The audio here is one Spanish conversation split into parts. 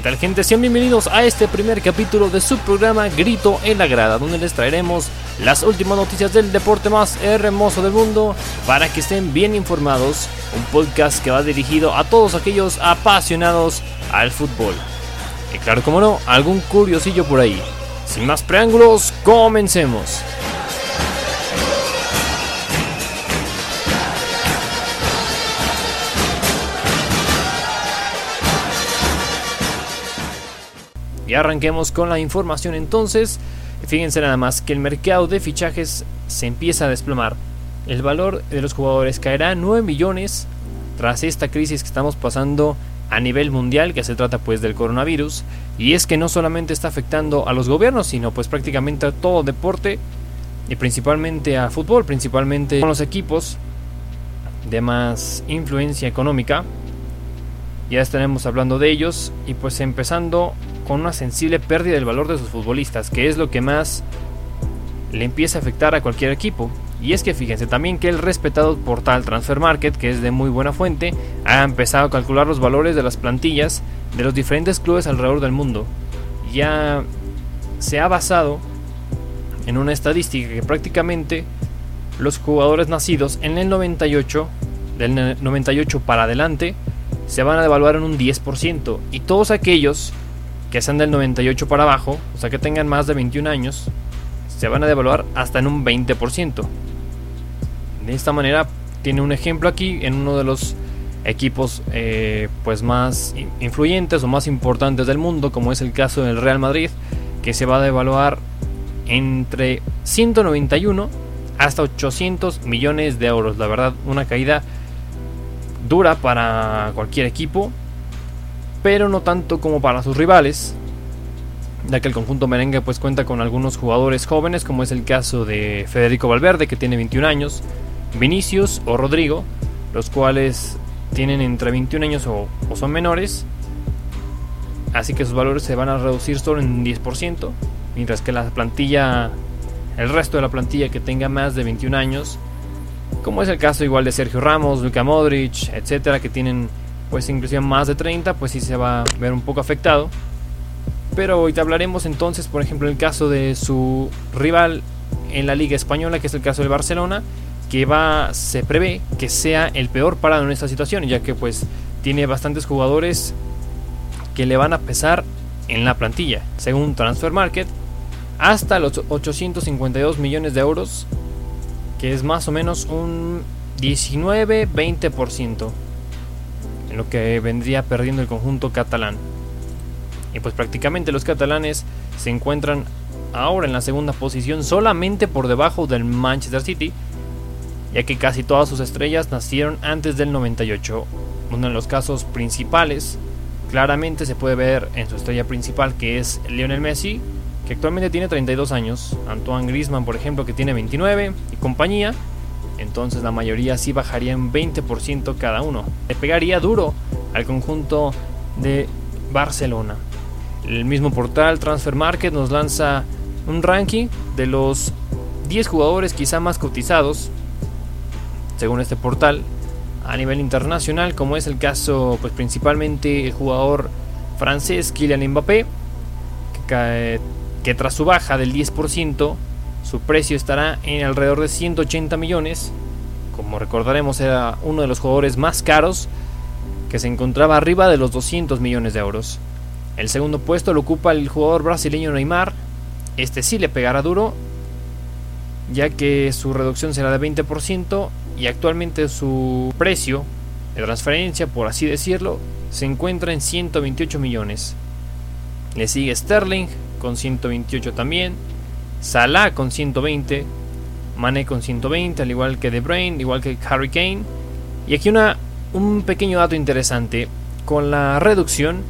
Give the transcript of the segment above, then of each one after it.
¿Qué tal gente? Sean bienvenidos a este primer capítulo de su programa Grito en la Grada, donde les traeremos las últimas noticias del deporte más hermoso del mundo para que estén bien informados. Un podcast que va dirigido a todos aquellos apasionados al fútbol. Y claro, como no, algún curiosillo por ahí. Sin más preángulos, comencemos. Y arranquemos con la información entonces. Fíjense nada más que el mercado de fichajes se empieza a desplomar. El valor de los jugadores caerá a 9 millones tras esta crisis que estamos pasando a nivel mundial, que se trata pues del coronavirus. Y es que no solamente está afectando a los gobiernos, sino pues prácticamente a todo deporte y principalmente a fútbol, principalmente con los equipos de más influencia económica. Ya estaremos hablando de ellos y pues empezando con una sensible pérdida del valor de sus futbolistas, que es lo que más le empieza a afectar a cualquier equipo. Y es que fíjense también que el respetado portal Transfer Market, que es de muy buena fuente, ha empezado a calcular los valores de las plantillas de los diferentes clubes alrededor del mundo. Ya se ha basado en una estadística que prácticamente los jugadores nacidos en el 98, del 98 para adelante, se van a devaluar en un 10%. Y todos aquellos que sean del 98 para abajo, o sea que tengan más de 21 años, se van a devaluar hasta en un 20%. De esta manera tiene un ejemplo aquí en uno de los equipos eh, pues más influyentes o más importantes del mundo, como es el caso del Real Madrid, que se va a devaluar entre 191 hasta 800 millones de euros. La verdad, una caída dura para cualquier equipo pero no tanto como para sus rivales, ya que el conjunto merengue pues cuenta con algunos jugadores jóvenes, como es el caso de Federico Valverde, que tiene 21 años, Vinicius o Rodrigo, los cuales tienen entre 21 años o, son menores, así que sus valores se van a reducir solo en 10%, mientras que la plantilla, el resto de la plantilla que tenga más de 21 años, como es el caso igual de Sergio Ramos, Luka Modric, etcétera, que tienen pues inclusive más de 30, pues sí se va a ver un poco afectado. Pero hoy te hablaremos entonces, por ejemplo, el caso de su rival en la Liga Española, que es el caso del Barcelona, que va, se prevé que sea el peor parado en esta situación, ya que pues tiene bastantes jugadores que le van a pesar en la plantilla, según Transfer Market, hasta los 852 millones de euros, que es más o menos un 19-20% en lo que vendría perdiendo el conjunto catalán. Y pues prácticamente los catalanes se encuentran ahora en la segunda posición solamente por debajo del Manchester City, ya que casi todas sus estrellas nacieron antes del 98. Uno de los casos principales claramente se puede ver en su estrella principal que es Lionel Messi, que actualmente tiene 32 años, Antoine Griezmann por ejemplo que tiene 29 y compañía, entonces la mayoría sí bajaría en 20% cada uno. Le pegaría duro al conjunto de Barcelona. El mismo portal Transfer Market nos lanza un ranking de los 10 jugadores quizá más cotizados, según este portal, a nivel internacional, como es el caso pues principalmente el jugador francés Kylian Mbappé, que tras su baja del 10%, su precio estará en alrededor de 180 millones. Como recordaremos era uno de los jugadores más caros que se encontraba arriba de los 200 millones de euros. El segundo puesto lo ocupa el jugador brasileño Neymar. Este sí le pegará duro, ya que su reducción será de 20% y actualmente su precio de transferencia, por así decirlo, se encuentra en 128 millones. Le sigue Sterling con 128 también. Salah con 120, Mane con 120, al igual que De Bruyne, igual que Harry Kane. Y aquí una, un pequeño dato interesante. Con la reducción,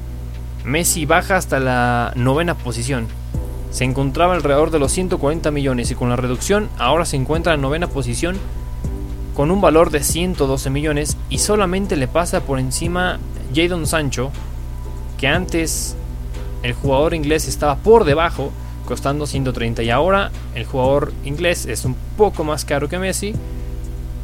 Messi baja hasta la novena posición. Se encontraba alrededor de los 140 millones y con la reducción ahora se encuentra en novena posición con un valor de 112 millones y solamente le pasa por encima Jadon Sancho, que antes el jugador inglés estaba por debajo costando 130 y ahora el jugador inglés es un poco más caro que Messi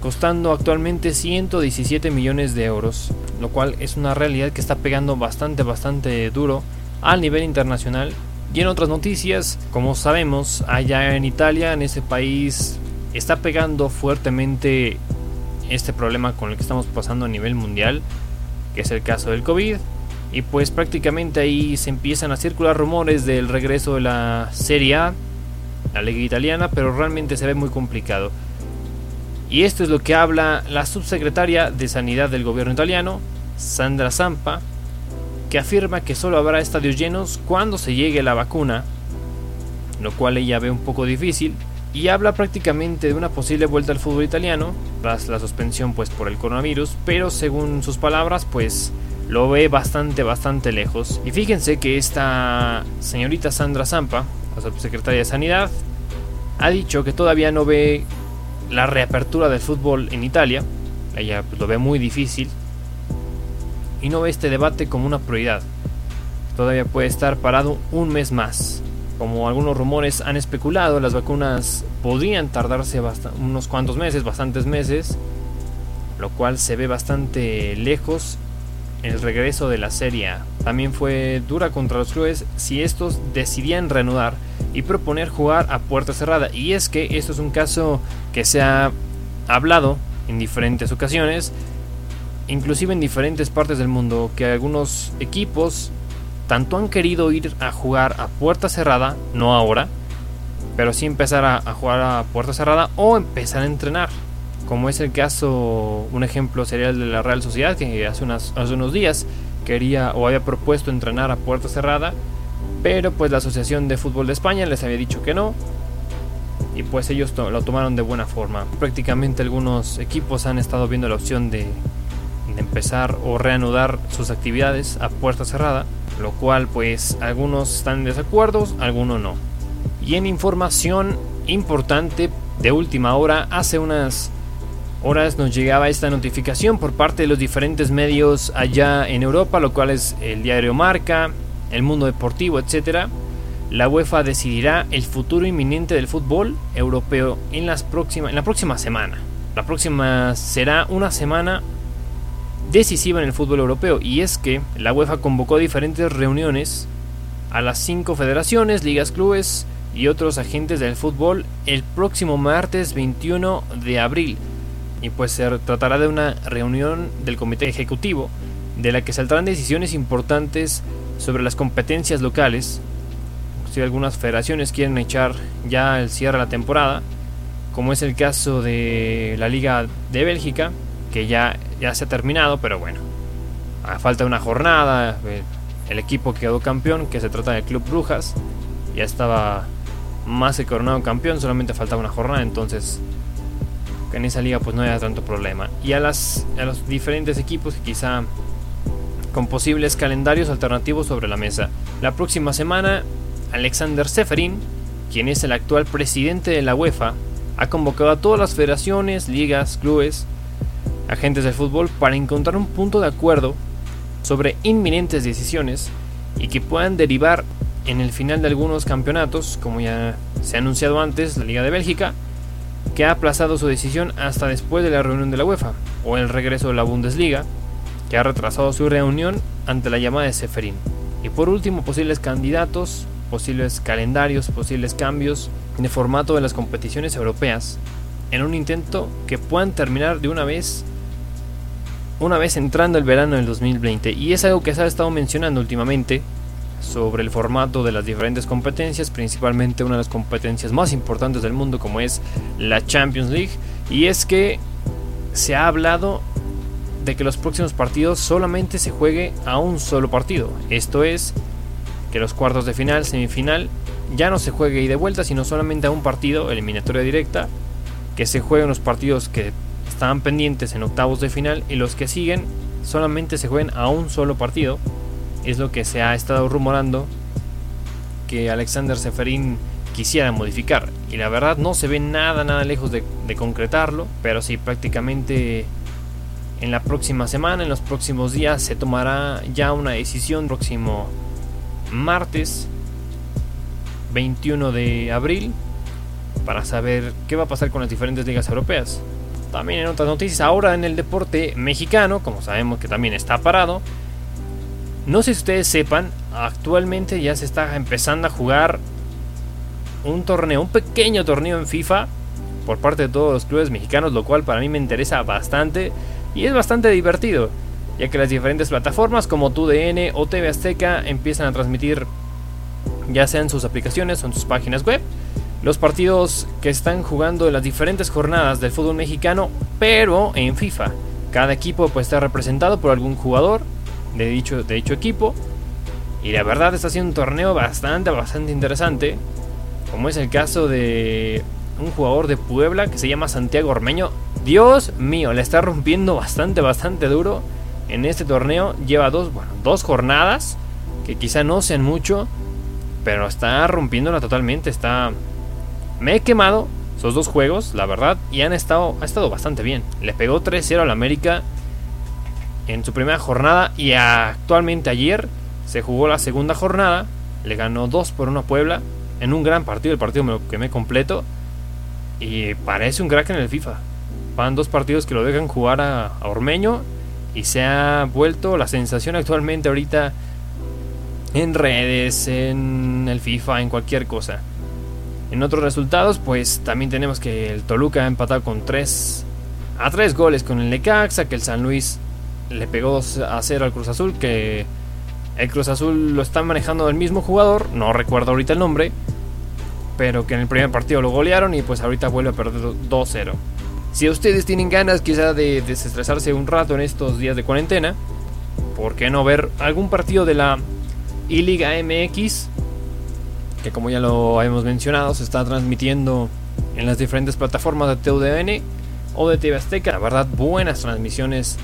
costando actualmente 117 millones de euros, lo cual es una realidad que está pegando bastante, bastante duro al nivel internacional. Y en otras noticias, como sabemos, allá en Italia, en ese país, está pegando fuertemente este problema con el que estamos pasando a nivel mundial, que es el caso del COVID. Y pues prácticamente ahí se empiezan a circular rumores del regreso de la Serie A, la liga italiana, pero realmente se ve muy complicado. Y esto es lo que habla la subsecretaria de Sanidad del gobierno italiano, Sandra Zampa, que afirma que solo habrá estadios llenos cuando se llegue la vacuna, lo cual ella ve un poco difícil, y habla prácticamente de una posible vuelta al fútbol italiano, tras la suspensión pues por el coronavirus, pero según sus palabras pues lo ve bastante, bastante lejos. Y fíjense que esta señorita Sandra Zampa, la subsecretaria de Sanidad, ha dicho que todavía no ve la reapertura del fútbol en Italia. Ella pues, lo ve muy difícil. Y no ve este debate como una prioridad. Todavía puede estar parado un mes más. Como algunos rumores han especulado, las vacunas podrían tardarse unos cuantos meses, bastantes meses, lo cual se ve bastante lejos el regreso de la serie También fue dura contra los clubes si estos decidían reanudar y proponer jugar a puerta cerrada. Y es que esto es un caso que se ha hablado en diferentes ocasiones, inclusive en diferentes partes del mundo, que algunos equipos tanto han querido ir a jugar a puerta cerrada, no ahora, pero sí empezar a, jugar a puerta cerrada o empezar a entrenar como es el caso, un ejemplo sería el de la Real Sociedad, que hace, hace unos días quería o había propuesto entrenar a puerta cerrada, pero pues la Asociación de Fútbol de España les había dicho que no, y pues ellos lo tomaron de buena forma. Prácticamente algunos equipos han estado viendo la opción de, de empezar o reanudar sus actividades a puerta cerrada, lo cual pues algunos están en desacuerdo, algunos no. Y en información importante de última hora, hace unas horas nos llegaba esta notificación por parte de los diferentes medios allá en Europa, lo cual es el diario Marca, el Mundo Deportivo, etc. La UEFA decidirá el futuro inminente del fútbol europeo en, las próximas, en la próxima semana. La próxima será una semana decisiva en el fútbol europeo y es que la UEFA convocó diferentes reuniones a las cinco federaciones, ligas, clubes y otros agentes del fútbol el próximo martes 21 de abril y pues se tratará de una reunión del comité ejecutivo de la que saldrán decisiones importantes sobre las competencias locales. Si algunas federaciones quieren echar ya el cierre de la temporada, como es el caso de la Liga de Bélgica, que ya, ya se ha terminado, pero bueno, a falta una jornada, el equipo quedó campeón, que se trata del Club Brujas, ya estaba más que coronado campeón, solamente faltaba una jornada, entonces en esa liga pues no haya tanto problema. Y a, las, a los diferentes equipos que quizá con posibles calendarios alternativos sobre la mesa. La próxima semana, Alexander Seferin, quien es el actual presidente de la UEFA, ha convocado a todas las federaciones, ligas, clubes, agentes del fútbol para encontrar un punto de acuerdo sobre inminentes decisiones y que puedan derivar en el final de algunos campeonatos, como ya se ha anunciado antes, la Liga de Bélgica, que ha aplazado su decisión hasta después de la reunión de la UEFA, o el regreso de la Bundesliga, que ha retrasado su reunión ante la llamada de Seferin. Y por último, posibles candidatos, posibles calendarios, posibles cambios de formato de las competiciones europeas, en un intento que puedan terminar de una vez una vez entrando el verano del 2020 y es algo que se ha estado mencionando últimamente sobre el formato de las diferentes competencias, principalmente una de las competencias más importantes del mundo como es la Champions League. Y es que se ha hablado de que los próximos partidos solamente se juegue a un solo partido. Esto es que los cuartos de final, semifinal, ya no se juegue y de vuelta, sino solamente a un partido, eliminatoria directa, que se jueguen los partidos que estaban pendientes en octavos de final y los que siguen solamente se jueguen a un solo partido es lo que se ha estado rumorando que Alexander Seferin quisiera modificar. Y la verdad no se ve nada, nada lejos de, concretarlo, pero sí prácticamente en la próxima semana, en los próximos días, se tomará ya una decisión. Próximo martes 21 de abril para saber qué va a pasar con las diferentes ligas europeas. También en otras noticias, ahora en el deporte mexicano, como sabemos que también está parado, no sé si ustedes sepan, actualmente ya se está empezando a jugar un torneo, un pequeño torneo en FIFA por parte de todos los clubes mexicanos, lo cual para mí me interesa bastante y es bastante divertido, ya que las diferentes plataformas como TUDN o TV Azteca empiezan a transmitir ya sean sus aplicaciones o en sus páginas web los partidos que están jugando en las diferentes jornadas del fútbol mexicano, pero en FIFA. Cada equipo puede estar representado por algún jugador de dicho, de dicho equipo. Y la verdad está siendo un torneo bastante, bastante interesante. Como es el caso de un jugador de Puebla que se llama Santiago Ormeño. Dios mío, le está rompiendo bastante, bastante duro en este torneo. Lleva dos, bueno, dos jornadas que quizá no sean mucho, pero está rompiéndola totalmente. Está me he quemado esos dos juegos, la verdad, y han estado, ha estado bastante bien. Le pegó 3-0 al América en su primera jornada y actualmente ayer se jugó la segunda jornada. Le ganó 2 por 1 a Puebla en un gran partido, el partido me completo. Y parece un crack en el FIFA. Van dos partidos que lo dejan jugar a, a Ormeño y se ha vuelto la sensación actualmente ahorita en redes, en el FIFA, en cualquier cosa. En otros resultados, pues también tenemos que el Toluca ha empatado con 3 a 3 goles con el Necaxa, que el San Luis le pegó a 0 al Cruz Azul, que el Cruz Azul lo está manejando el mismo jugador, no recuerdo ahorita el nombre, pero que en el primer partido lo golearon y pues ahorita vuelve a perder 2-0. Si ustedes tienen ganas quizá de desestresarse un rato en estos días de cuarentena, ¿por qué no ver algún partido de la I-Liga MX? que como ya lo hemos mencionado se está transmitiendo en las diferentes plataformas de TUDN o de TV Azteca. La verdad, buenas transmisiones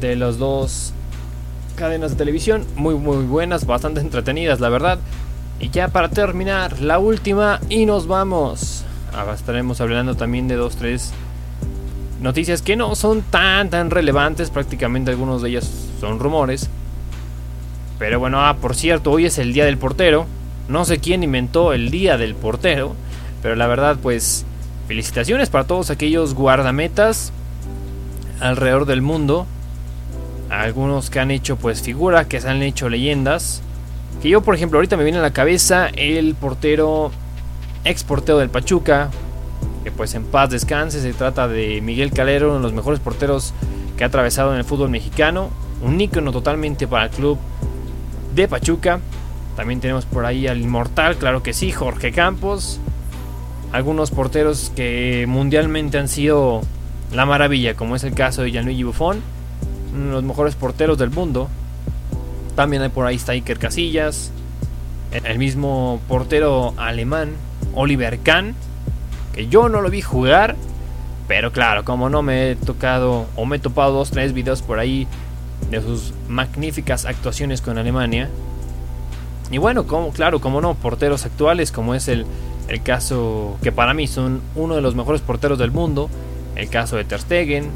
de las dos cadenas de televisión, muy muy buenas, bastante entretenidas, la verdad. Y ya para terminar, la última y nos vamos. Ahora estaremos hablando también de dos, tres noticias que no son tan tan relevantes, prácticamente algunos de ellas son rumores. Pero bueno, ah, por cierto, hoy es el día del portero. No sé quién inventó el día del portero, pero la verdad pues felicitaciones para todos aquellos guardametas alrededor del mundo. Algunos que han hecho pues figura, que se han hecho leyendas. Que yo por ejemplo ahorita me viene a la cabeza el portero, ex portero del Pachuca, que pues en paz descanse, se trata de Miguel Calero, uno de los mejores porteros que ha atravesado en el fútbol mexicano, un ícono totalmente para el club de Pachuca. También tenemos por ahí al inmortal, claro que sí, Jorge Campos. Algunos porteros que mundialmente han sido la maravilla, como es el caso de Gianluigi Buffon, uno de los mejores porteros del mundo. También hay por ahí está Casillas, el mismo portero alemán, Oliver Kahn, que yo no lo vi jugar, pero claro, como no me he tocado o me he topado dos, tres videos por ahí de sus magníficas actuaciones con Alemania, y bueno, como, claro, como no, porteros actuales, como es el, el caso que para mí son uno de los mejores porteros del mundo, el caso de Ter Stegen,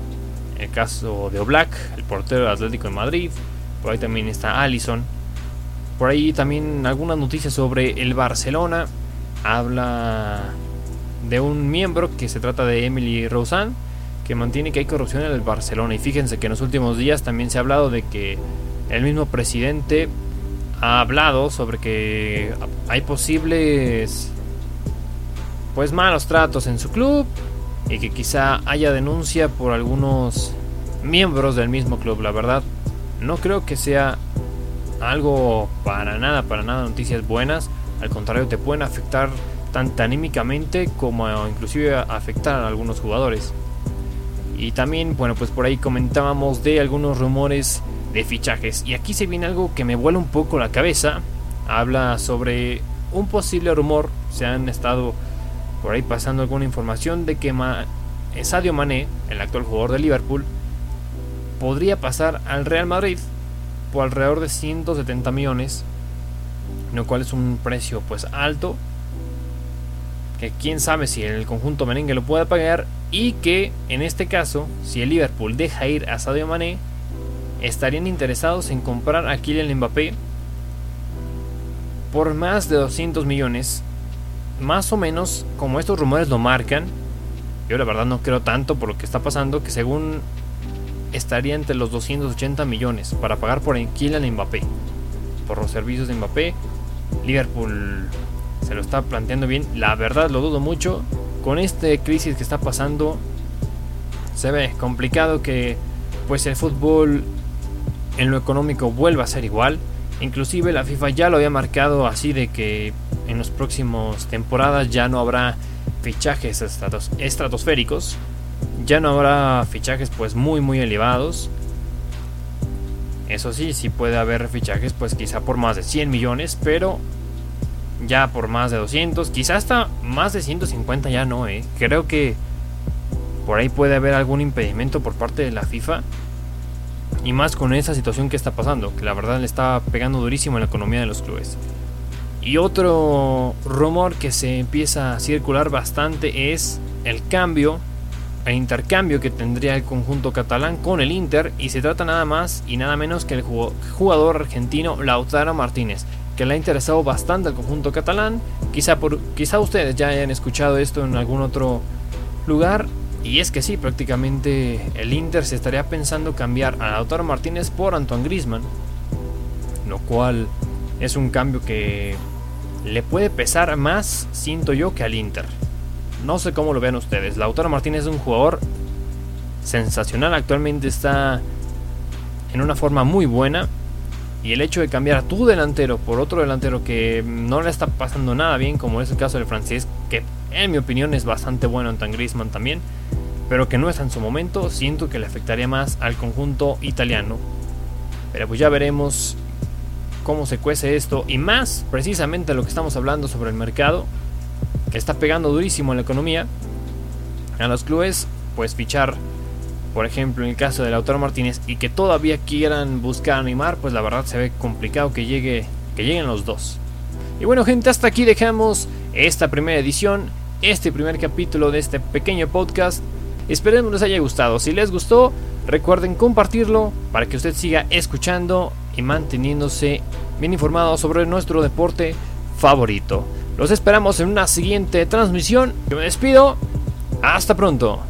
el caso de Oblak, el portero del Atlético de Madrid, por ahí también está Allison. Por ahí también algunas noticias sobre el Barcelona. Habla de un miembro que se trata de Emily Rosan, que mantiene que hay corrupción en el Barcelona. Y fíjense que en los últimos días también se ha hablado de que el mismo presidente ha hablado sobre que hay posibles pues malos tratos en su club y que quizá haya denuncia por algunos miembros del mismo club. La verdad, no creo que sea algo para nada, para nada noticias buenas. Al contrario, te pueden afectar tanto anímicamente como inclusive afectar a algunos jugadores. Y también, bueno, pues por ahí comentábamos de algunos rumores de fichajes. Y aquí se viene algo que me vuela un poco la cabeza. Habla sobre un posible rumor. Se han estado por ahí pasando alguna información de que Sadio Mané, el actual jugador de Liverpool, podría pasar al Real Madrid por alrededor de 170 millones, lo cual es un precio pues alto, que quién sabe si el conjunto merengue lo puede pagar y que en este caso, si el Liverpool deja ir a Sadio Mané, estarían interesados en comprar a Kylian Mbappé por más de 200 millones, más o menos como estos rumores lo marcan, Yo la verdad no creo tanto por lo que está pasando, que según estaría entre los 280 millones para pagar por Kylian Mbappé. Por los servicios de Mbappé. Liverpool se lo está planteando bien. La verdad lo dudo mucho. Con esta crisis que está pasando, se ve complicado que pues el fútbol en lo económico vuelva a ser igual. Inclusive la FIFA ya lo había marcado así de que en las próximas temporadas ya no habrá fichajes estratosféricos, ya no habrá fichajes pues muy muy elevados. Eso sí, sí puede haber fichajes pues quizá por más de 100 millones, pero ya por más de 200, quizá hasta más de 150 ya no, eh. Creo que por ahí puede haber algún impedimento por parte de la FIFA. Y más con esa situación que está pasando, que la verdad le está pegando durísimo en la economía de los clubes. Y otro rumor que se empieza a circular bastante es el cambio, el intercambio que tendría el conjunto catalán con el Inter. Y se trata nada más y nada menos que el jugador argentino Lautaro Martínez, que le ha interesado bastante al conjunto catalán. Quizá, por, quizá ustedes ya hayan escuchado esto en algún otro lugar. Y es que sí, prácticamente el Inter se estaría pensando cambiar a Lautaro Martínez por Antoine Grisman. Lo cual es un cambio que le puede pesar más, siento yo, que al Inter. No sé cómo lo vean ustedes. Lautaro Martínez es un jugador sensacional. Actualmente está en una forma muy buena. Y el hecho de cambiar a tu delantero por otro delantero que no le está pasando nada bien, como es el caso del francés, que en mi opinión es bastante bueno en Griezmann también, pero que no está en su momento, siento que le afectaría más al conjunto italiano. Pero pues ya veremos cómo se cuece esto y más precisamente lo que estamos hablando sobre el mercado, que está pegando durísimo en la economía. A los clubes, pues fichar, por ejemplo, en el caso del autor Martínez y que todavía quieran buscar animar, pues la verdad se ve complicado que llegue que lleguen los dos. Y bueno, gente, hasta aquí dejamos esta primera edición, este primer capítulo de este pequeño podcast. Esperemos les haya gustado. Si les gustó, recuerden compartirlo para que usted siga escuchando y manteniéndose bien informado sobre nuestro deporte favorito. Los esperamos en una siguiente transmisión. Yo me despido. Hasta pronto.